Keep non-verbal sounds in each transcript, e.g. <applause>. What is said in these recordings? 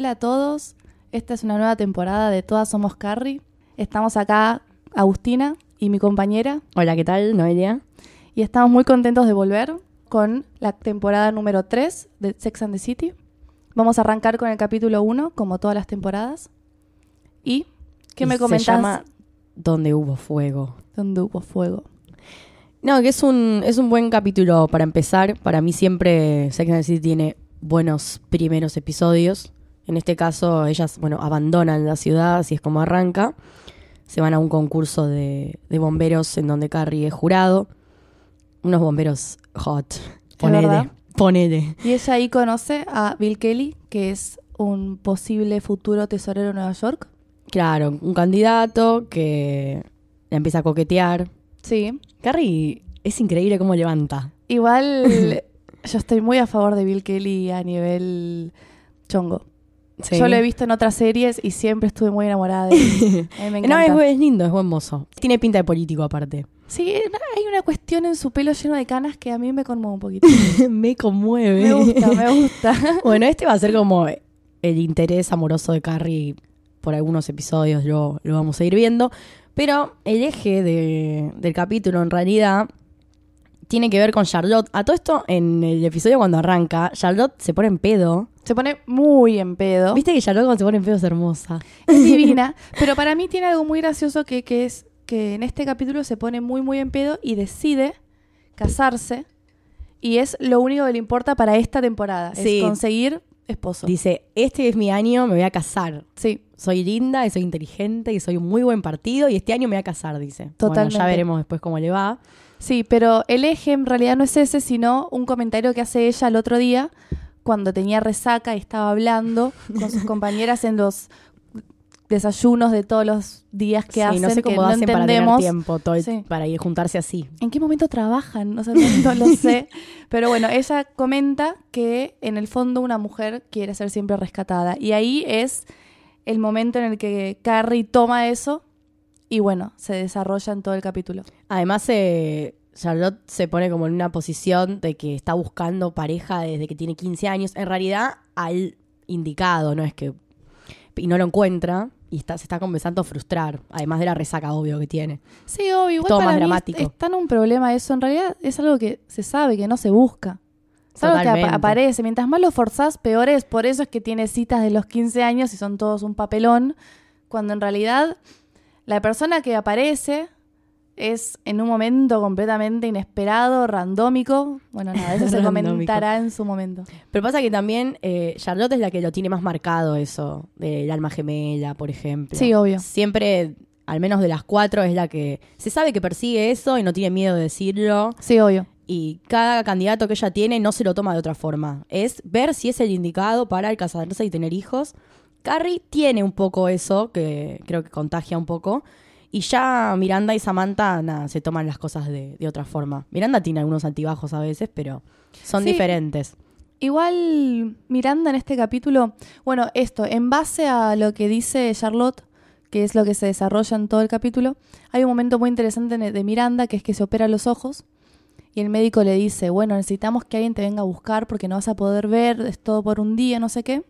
Hola a todos, esta es una nueva temporada de Todas Somos Carrie. Estamos acá, Agustina y mi compañera, Hola, ¿qué tal, Noelia? y estamos muy contentos de volver con la temporada número 3 de Sex and the City. Vamos a arrancar con el capítulo 1, como todas las temporadas. ¿Y qué Y me Se comentás? llama Donde hubo fuego. Donde hubo fuego. No, que es un, es un buen capítulo para empezar. Para mí siempre Sex and the City tiene buenos primeros episodios. En este caso, ellas, bueno, abandonan la ciudad, así es como arranca. Se van a un concurso de, de bomberos en donde Carrie es jurado. Unos bomberos hot. Ponele, ponele. Y ella ahí conoce a Bill Kelly, que es un posible futuro tesorero de Nueva York. Claro, un candidato que la empieza a coquetear. Sí. Carrie es increíble cómo levanta. Igual <laughs> yo estoy muy a favor de Bill Kelly a nivel chongo. Sí. Yo lo he visto en otras series y siempre estuve muy enamorada de él. A <laughs> mí me No, es, es lindo, es buen mozo. Tiene pinta de político aparte. Sí, hay una cuestión en su pelo lleno de canas que a mí me conmueve un poquito. <laughs> me conmueve. me gusta, me gusta. <laughs> bueno, este va a ser como el interés amoroso de Carrie por algunos episodios, lo, lo vamos a ir viendo. Pero el eje de- del capítulo en realidad tiene que ver con Charlotte. A todo esto, en el episodio cuando arranca, Charlotte se pone en pedo. Se pone muy en pedo. Viste que Charlotte cuando se pone en pedo es hermosa. Es <laughs> divina. Pero para mí tiene algo muy gracioso que, que es que en este capítulo se pone muy, muy en pedo y decide casarse. Y es lo único que le importa para esta temporada. Sí. Es conseguir esposo. Dice, este es mi año, me voy a casar. Sí, soy linda y soy inteligente y soy un muy buen partido y este año me voy a casar, dice. Totalmente. Bueno, ya veremos después cómo le va. Sí, pero el eje en realidad no es ese, sino un comentario que hace ella el otro día cuando tenía resaca y estaba hablando con sus <laughs> compañeras en los desayunos de todos los días que Sí, hacen, no sé que cómo no para tener tiempo todo Sí. para ir juntarse así. ¿En qué momento trabajan? No sé, no lo <laughs> sé. Pero bueno, ella comenta que en el fondo una mujer quiere ser siempre rescatada. Y ahí es el momento en el que Carrie toma eso y bueno, se desarrolla en todo el capítulo. Además, eh, Charlotte se pone como en una posición de que está buscando pareja desde que tiene 15 años. En realidad, al indicado, no es que... Y no lo encuentra y está, se está comenzando a frustrar, además de la resaca obvio que tiene. Sí, obvio, igual Todo para más mí dramático. es tan un problema eso. En realidad es algo que se sabe, que no se busca. Es algo que aparece. Mientras más lo forzás, peor es. Por eso es que tiene citas de los 15 años y son todos un papelón. Cuando en realidad la persona que aparece es en un momento completamente inesperado, randómico. Bueno, nada, eso <laughs> se comentará en su momento. Pero pasa que también eh, Charlotte es la que lo tiene más marcado eso, del alma gemela, por ejemplo. Sí, obvio. Siempre, al menos de las cuatro, es la que se sabe que persigue eso y no tiene miedo de decirlo. Sí, obvio. Y cada candidato que ella tiene no se lo toma de otra forma. Es ver si es el indicado para el casarse y tener hijos. Carrie tiene un poco eso, que creo que contagia un poco. Y ya Miranda y Samantha, nada, se toman las cosas de, de otra forma. Miranda tiene algunos altibajos a veces, pero son Sí. diferentes. Igual Miranda en este capítulo, bueno, esto, en base a lo que dice Charlotte, que es lo que se desarrolla en todo el capítulo, hay un momento muy interesante de de Miranda, que es que se opera los ojos y el médico le dice, bueno, necesitamos que alguien te venga a buscar porque no vas a poder ver, es todo por un día, no sé qué.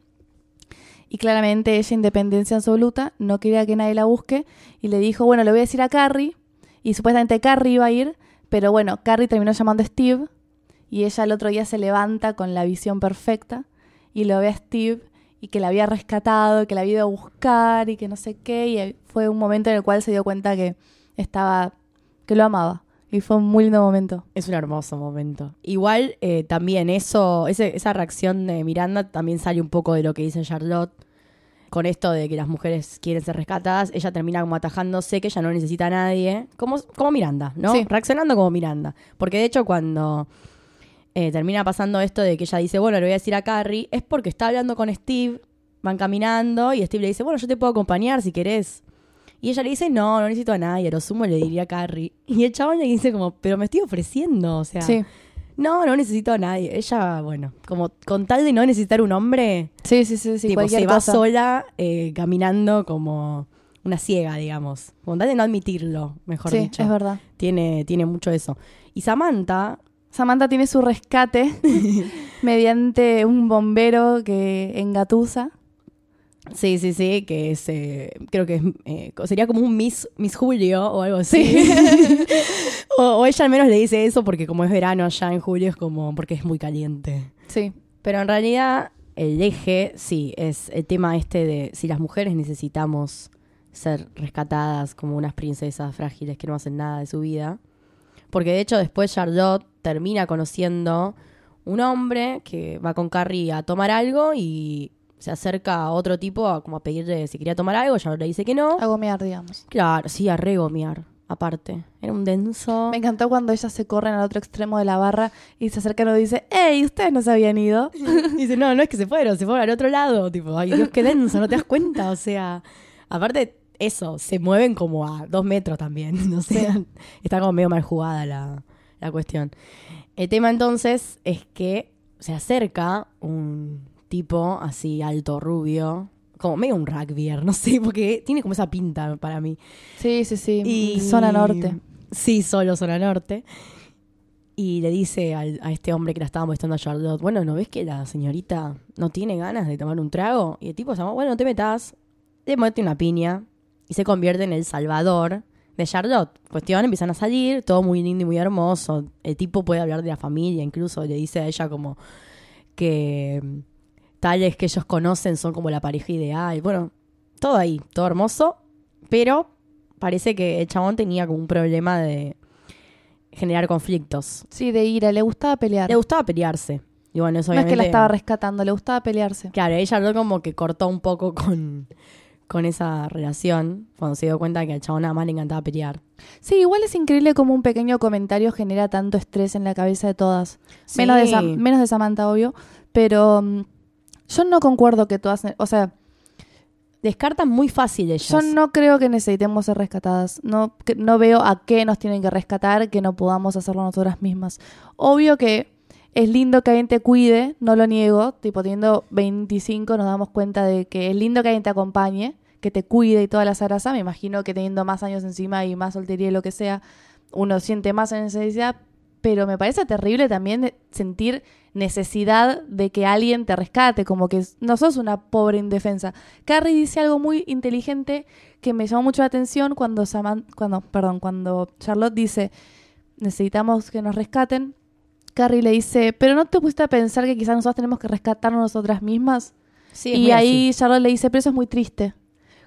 Y claramente ella, independencia absoluta, no quería que nadie la busque y le dijo, bueno, le voy a decir a Carrie y supuestamente Carrie iba a ir, pero bueno, Carrie terminó llamando a Steve y ella el otro día se levanta con la visión perfecta y lo ve a Steve y que la había rescatado, que la había ido a buscar y que no sé qué. Y fue un momento en el cual se dio cuenta que estaba, que lo amaba. Y fue un muy lindo momento. Es un hermoso momento. Igual eh, también eso, ese- esa reacción de Miranda también sale un poco de lo que dice Charlotte. Con esto de que las mujeres quieren ser rescatadas, ella termina como atajándose que ella no necesita a nadie. Como, como Miranda, ¿no? Sí. Reaccionando como Miranda. Porque de hecho cuando eh, termina pasando esto de que ella dice, bueno, le voy a decir a Carrie, es porque está hablando con Steve, van caminando y Steve le dice, bueno, yo te puedo acompañar si querés. Y ella le dice, no, no necesito a nadie, a lo sumo le diría a Carrie. <laughs> Y el chabón le dice como, pero me estoy ofreciendo, o sea, Sí, no, no necesito a nadie. Ella, bueno, como con tal de no necesitar un hombre, sí, sí, sí, sí tipo, se va cosa. sola eh, caminando como una ciega, digamos. Con tal de no admitirlo, mejor sí, dicho. es verdad. Tiene, tiene mucho eso. Y Samantha, Samantha tiene su rescate <laughs> <laughs> mediante un bombero que engatusa. Sí, sí, sí, que es, eh, creo que es, eh, sería como un Miss, Miss Julio o algo así. <laughs> o, o ella al menos le dice eso porque como es verano allá en julio es como porque es muy caliente. Sí. Pero en realidad el eje, sí, es el tema este de si las mujeres necesitamos ser rescatadas como unas princesas frágiles que no hacen nada de su vida. Porque de hecho después Charlotte termina conociendo un hombre que va con Carrie a tomar algo y se acerca a otro tipo a, como a pedirle si quería tomar algo, Charlotte le dice que no. A gomear, digamos. Claro, sí, a regomear, aparte. Era un denso. Me encantó cuando ellas se corren al otro extremo de la barra y se acercan y dice, ¡Ey! Ustedes no se habían ido. <laughs> Dice, no, no es que se fueron, se fueron al otro lado. Tipo, ay Dios, qué denso, no te das cuenta. O sea, aparte, eso, se mueven como a dos metros también. <laughs> No sé, está como medio mal jugada la, la cuestión. El tema entonces es que se acerca un tipo así alto, rubio, como medio un rugbyer, <laughs> no sé, porque tiene como esa pinta para mí. Sí, sí, sí. Y- Zona norte. Sí, solo zona norte. Y le dice al- a este hombre que la estaba molestando a Charlotte, bueno, ¿no ves que la señorita no tiene ganas de tomar un trago? Y el tipo se llama, bueno, no te metas, le mete una piña y se convierte en el salvador de Charlotte. Cuestión, empiezan a salir, todo muy lindo y muy hermoso. El tipo puede hablar de la familia, incluso le dice a ella como que tales que ellos conocen son como la pareja ideal. Bueno, todo ahí, todo hermoso, pero parece que el chabón tenía como un problema de generar conflictos. Sí, de ira. Le gustaba pelear. Le gustaba pelearse. Y bueno, eso no es que la estaba rescatando, le gustaba pelearse. Claro, ella habló como que cortó un poco con, con esa relación cuando se dio cuenta que al chabón nada más le encantaba pelear. Sí, igual es increíble cómo un pequeño comentario genera tanto estrés en la cabeza de todas. Menos, de. Sam- menos de Samantha, obvio. Pero mm, yo no concuerdo que todas... O sea, Descartan muy fácil ellas. yo no creo que necesitemos ser rescatadas. No, que- no veo a qué nos tienen que rescatar que no podamos hacerlo nosotras mismas. Obvio que es lindo que alguien te cuide, no lo niego. Tipo, teniendo 25 nos damos cuenta de que es lindo que alguien te acompañe, que te cuide y toda la zaraza. Me imagino que teniendo más años encima y más soltería y lo que sea, uno siente más necesidad. Pero me parece terrible también sentir necesidad de que alguien te rescate, como que no sos una pobre indefensa. Carrie dice algo muy inteligente que me llamó mucho la atención cuando Saman- cuando, perdón, cuando Charlotte dice necesitamos que nos rescaten. Carrie le dice, pero no te pusiste a pensar que quizás nosotros tenemos que rescatarnos nosotras mismas. Sí, y ahí así. Charlotte le dice, pero eso es muy triste.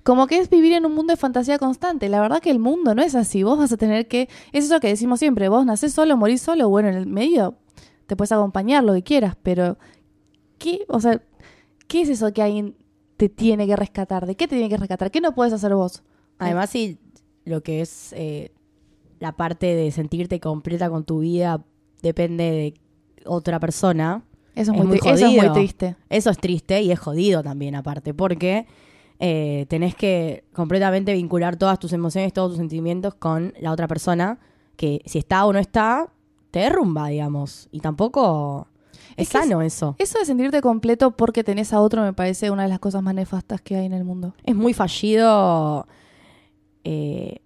Como que es vivir en un mundo de fantasía constante. La verdad que el mundo no es así. Vos vas a tener que... Es eso que decimos siempre. Vos nacés solo, morís solo. Bueno, en el medio te puedes acompañar lo que quieras. Pero, ¿qué? O sea, ¿qué es eso que alguien te tiene que rescatar? ¿De qué te tiene que rescatar? ¿Qué no puedes hacer vos? Además, sí, lo que es eh, la parte de sentirte completa con tu vida depende de otra persona. Eso es, Es muy, muy tri- eso es muy jodido. triste. Eso es triste y es jodido también, aparte, porque eh, tenés que completamente vincular todas tus emociones, todos tus sentimientos con la otra persona, que si está o no está, te derrumba, digamos. Y tampoco es, Es que es- sano eso. Eso de sentirte completo porque tenés a otro me parece una de las cosas más nefastas que hay en el mundo. Es muy fallido, eh,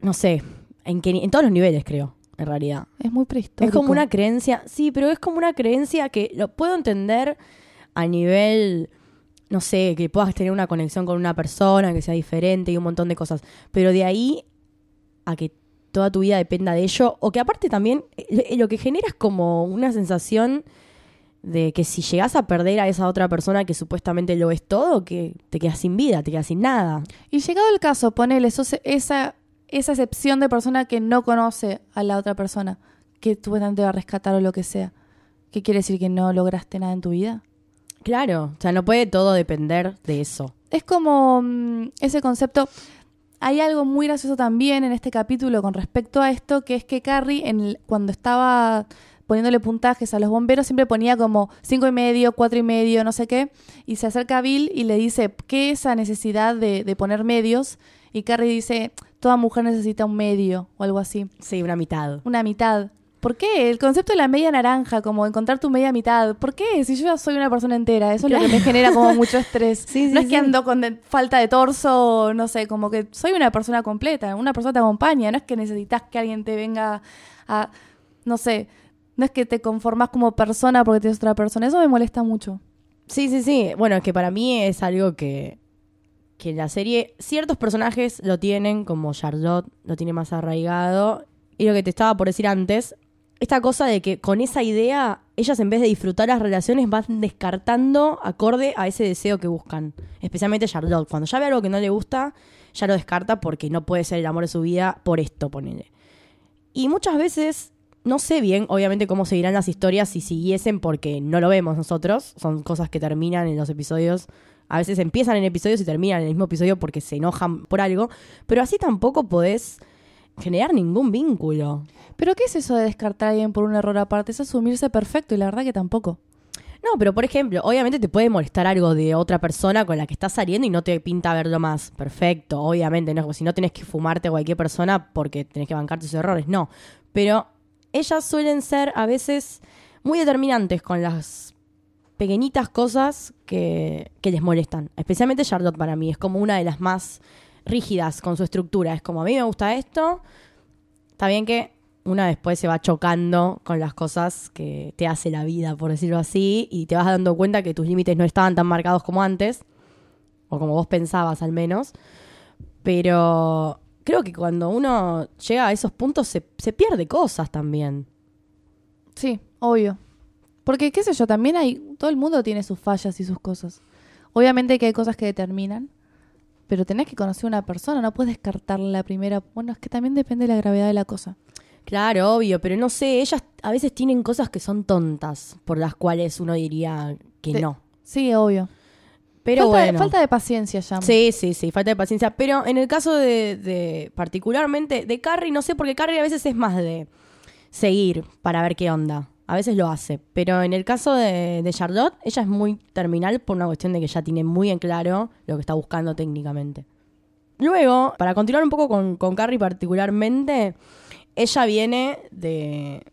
no sé, en, que, en todos los niveles, creo, en realidad. Es muy prehistórico. Es como una creencia, sí, pero es como una creencia que lo puedo entender a nivel, no sé, que puedas tener una conexión con una persona, que sea diferente y un montón de cosas. Pero de ahí a que toda tu vida dependa de ello, o que aparte también eh, lo que genera es como una sensación de que si llegas a perder a esa otra persona que supuestamente lo es todo, que te quedas sin vida, te quedas sin nada. Y llegado el caso, ponele esa, esa excepción de persona que no conoce a la otra persona, que supuestamente va a rescatar o lo que sea. ¿Qué quiere decir que no lograste nada en tu vida? Claro, o sea, no puede todo depender de eso. Es como mm, ese concepto. Hay algo muy gracioso también en este capítulo con respecto a esto, que es que Carrie, en el- cuando estaba poniéndole puntajes a los bomberos, siempre ponía como cinco y medio, cuatro y medio, no sé qué, y se acerca a Bill y le dice, ¿qué es esa necesidad de, de poner medios? Y Carrie dice, toda mujer necesita un medio o algo así, Sí, una mitad. una mitad. ¿Por qué? El concepto de la media naranja, como encontrar tu media mitad. ¿Por qué? Si yo ya soy una persona entera, eso es lo que me genera como <laughs> mucho estrés. Sí, sí, no es que sí. ando con de- falta de torso, no sé, como que soy una persona completa, una persona te acompaña, no es que necesitas que alguien te venga a, no sé, no es que te conformas como persona porque tienes otra persona, eso me molesta mucho. Sí, sí, sí. Bueno, es que para mí es algo que que la serie ciertos personajes lo tienen, como Charlotte lo tiene más arraigado. Y lo que te estaba por decir antes, esta cosa de que con esa idea, ellas en vez de disfrutar las relaciones van descartando acorde a ese deseo que buscan. Especialmente Charlotte. Cuando ya ve algo que no le gusta, ya lo descarta porque no puede ser el amor de su vida por esto, ponele. Y muchas veces, no sé bien, obviamente, cómo seguirán las historias si siguiesen porque no lo vemos nosotros. Son cosas que terminan en los episodios a veces empiezan en episodios y terminan en el mismo episodio porque se enojan por algo, pero así tampoco podés generar ningún vínculo. Pero ¿qué es eso de descartar a alguien por un error aparte? Es asumirse perfecto y la verdad que tampoco. No, pero por ejemplo, obviamente te puede molestar algo de otra persona con la que estás saliendo y no te pinta verlo más. Perfecto, obviamente, no, si no tenés que fumarte a cualquier persona porque tenés que bancar tus errores, no. Pero ellas suelen ser a veces muy determinantes con las pequeñitas cosas que, les molestan. Especialmente Charlotte para mí, es como una de las más rígidas con su estructura. Es como a mí me gusta esto, está bien que una después se va chocando con las cosas que te hace la vida, por decirlo así, y te vas dando cuenta que tus límites no estaban tan marcados como antes, o como vos pensabas al menos. Pero creo que cuando uno llega a esos puntos se, se pierde cosas también. Sí, obvio. Porque, qué sé yo, también hay. Todo el mundo tiene sus fallas y sus cosas. Obviamente que hay cosas que determinan, pero tenés que conocer a una persona, no puedes descartar la primera. Bueno, es que también depende de la gravedad de la cosa. Claro, obvio, pero no sé, ellas a veces tienen cosas que son tontas, por las cuales uno diría que no. Sí, obvio. Pero falta, bueno. falta de paciencia ya. Sí, sí, sí, falta de paciencia. Pero en el caso de, de, particularmente de Carrie, no sé, porque Carrie a veces es más de seguir para ver qué onda a veces lo hace. Pero en el caso de, Charlotte, ella es muy terminal por una cuestión de que ya tiene muy en claro lo que está buscando técnicamente. Luego, para continuar un poco con, con Carrie particularmente, ella viene de...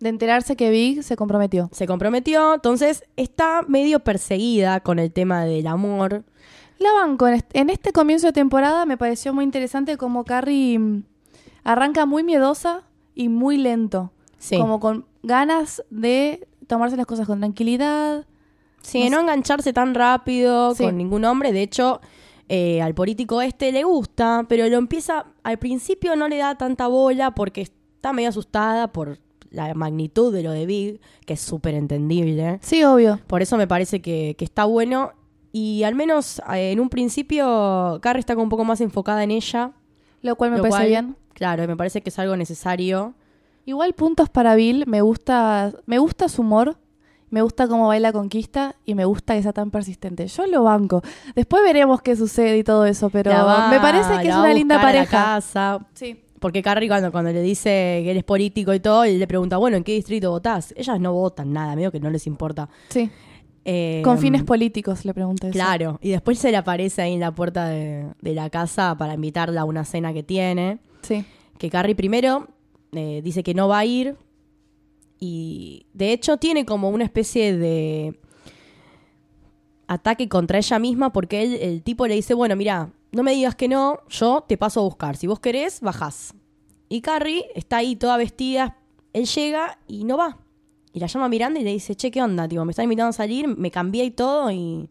De enterarse que Big se comprometió. Se comprometió, entonces está medio perseguida con el tema del amor. La banco, en este comienzo de temporada me pareció muy interesante como Carrie mm, arranca muy miedosa y muy lento. Como con ganas de tomarse las cosas con tranquilidad. Sí, no, no engancharse tan rápido con ningún hombre. De hecho, eh, al político este le gusta, pero lo empieza, al principio no le da tanta bola porque está medio asustada por la magnitud de lo de Big, que es súper entendible. Sí, obvio. Por eso me parece que, está bueno. Y al menos eh, en un principio, Carrie está un poco más enfocada en ella. Lo cual me parece bien. Claro, me parece que es algo necesario. Igual puntos para Bill, me gusta, me gusta su humor, me gusta cómo baila conquista y me gusta que sea tan persistente. Yo lo banco. Después veremos qué sucede y todo eso, pero me parece que es una linda pareja. casa. Sí. Porque Carrie cuando, cuando le dice que él es político y todo, y le pregunta, bueno, ¿en qué distrito votás? Ellas no votan nada, medio que no les importa. Sí. Eh, Con fines políticos, le pregunta eso. Claro, y después se le aparece ahí en la puerta de, de la casa para invitarla a una cena que tiene. Sí. Que Carrie primero eh, dice que no va a ir y de hecho tiene como una especie de ataque contra ella misma porque él, el tipo le dice, bueno, mira, no me digas que no, yo te paso a buscar, si vos querés, bajás. Y Carrie está ahí toda vestida, él llega y no va. Y la llama Miranda y le dice, che, ¿qué onda? Tipo, me está invitando a salir, me cambié y todo y...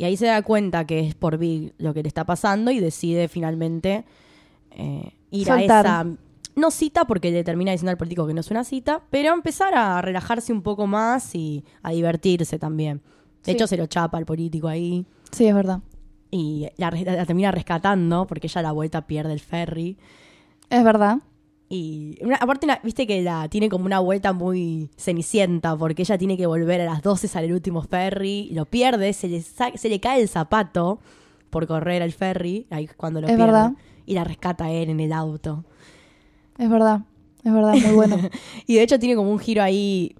Y ahí se da cuenta que es por Big lo que le está pasando y decide finalmente eh, ir a esa no cita porque le termina diciendo al político que no es una cita, pero empezar a relajarse un poco más y a divertirse también. De hecho, se lo chapa al político ahí. Sí, es verdad. Y la, termina rescatando porque ella a la vuelta pierde el ferry. Es verdad. Y aparte, viste que la tiene como una vuelta muy cenicienta porque ella tiene que volver a las 12 al último ferry, y lo pierde, se le, se le cae el zapato por correr al ferry, ahí cuando lo es pierde. Verdad. Y la rescata él en el auto. Es verdad, es verdad, muy bueno. <laughs> y de hecho tiene como un giro ahí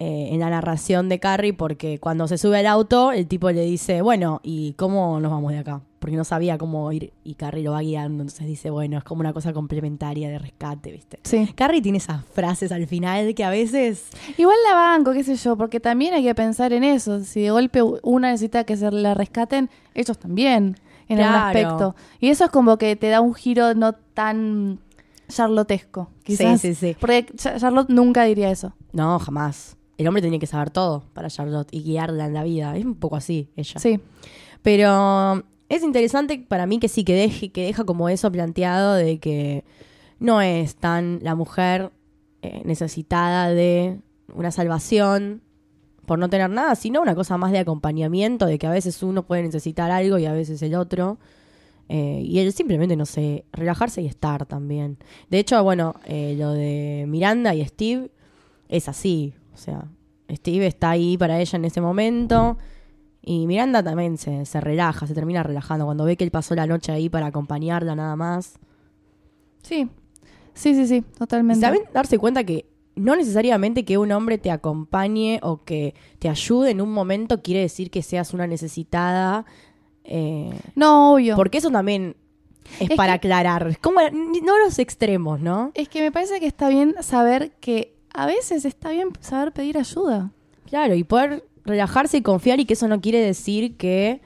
eh, en la narración de Carrie porque cuando se sube al auto el tipo le dice, bueno, ¿y cómo nos vamos de acá? Porque no sabía cómo ir y Carrie lo va guiando, entonces dice, bueno, es como una cosa complementaria de rescate, ¿viste? Sí. Carrie tiene esas frases al final que a veces... Igual la banco, qué sé yo, porque también hay que pensar en eso. Si de golpe una necesita que se la rescaten, ellos también, en el aspecto. Y eso es como que te da un giro no tan charlotesco, quizás. Sí, sí, sí. Porque Charlotte nunca diría eso. No, jamás. El hombre tiene que saber todo para Charlotte y guiarla en la vida. Es un poco así, ella. Sí. Pero es interesante para mí que sí, que, deje, que deja como eso planteado de que no es tan la mujer eh, necesitada de una salvación por no tener nada, sino una cosa más de acompañamiento, de que a veces uno puede necesitar algo y a veces el otro. Eh, y él simplemente, no sé, relajarse y estar también. De hecho, bueno, eh, lo de Miranda y Steve es así. O sea, Steve está ahí para ella en ese momento. Y Miranda también se, se relaja, se termina relajando cuando ve que él pasó la noche ahí para acompañarla nada más. Sí, sí, sí, sí, totalmente. Y también darse cuenta que no necesariamente que un hombre te acompañe o que te ayude en un momento quiere decir que seas una necesitada. Eh, No, obvio. porque eso también es, Es para que- aclarar. Como no los extremos, ¿no? Es que me parece que está bien saber que a veces está bien saber pedir ayuda. Claro, y poder relajarse y confiar y que eso no quiere decir que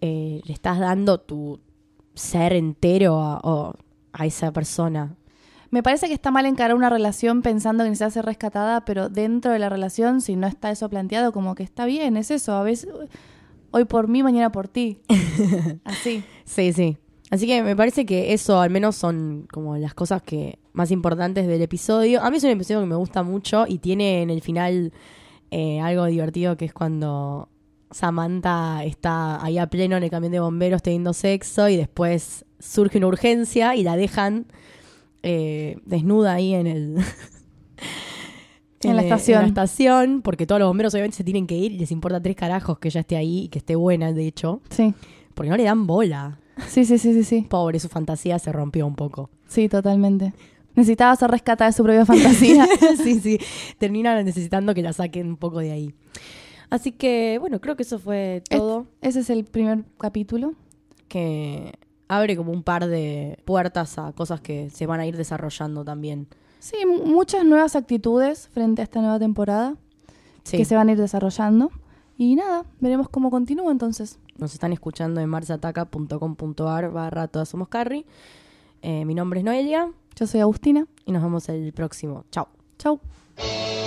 eh, le estás dando tu ser entero a, o- a esa persona. Me parece que está mal encarar una relación pensando que necesita ser rescatada, pero dentro de la relación, si no está eso planteado, como que está bien, es eso. A veces, hoy por mí, mañana por ti. <laughs> Así. Sí, sí. Así que me parece que eso al menos son como las cosas que más importantes del episodio. A mí es un episodio que me gusta mucho y tiene en el final eh, algo divertido que es cuando Samantha está ahí a pleno en el camión de bomberos teniendo sexo y después surge una urgencia y la dejan eh, desnuda ahí en el... <laughs> En la estación. En la estación, porque todos los bomberos obviamente se tienen que ir y les importa tres carajos que ella esté ahí y que esté buena, de hecho, Sí. porque no le dan bola. Sí, sí, sí, sí, sí. Pobre, su fantasía se rompió un poco. Sí, totalmente. Necesitaba ser rescatada de su propia <laughs> fantasía. <laughs> sí, sí. Termina necesitando que la saquen un poco de ahí. Así que, bueno, creo que eso fue todo. Ese es el primer capítulo. Que abre como un par de puertas a cosas que se van a ir desarrollando también. Sí, mu- muchas nuevas actitudes frente a esta nueva temporada Sí. que se van a ir desarrollando. Y nada, veremos cómo continúa entonces. Nos están escuchando en marsataca.com.ar barra todas somos Carrie. Eh, mi nombre es Noelia Yo soy Agustina. y nos vemos el próximo. Chao. Chau. Thank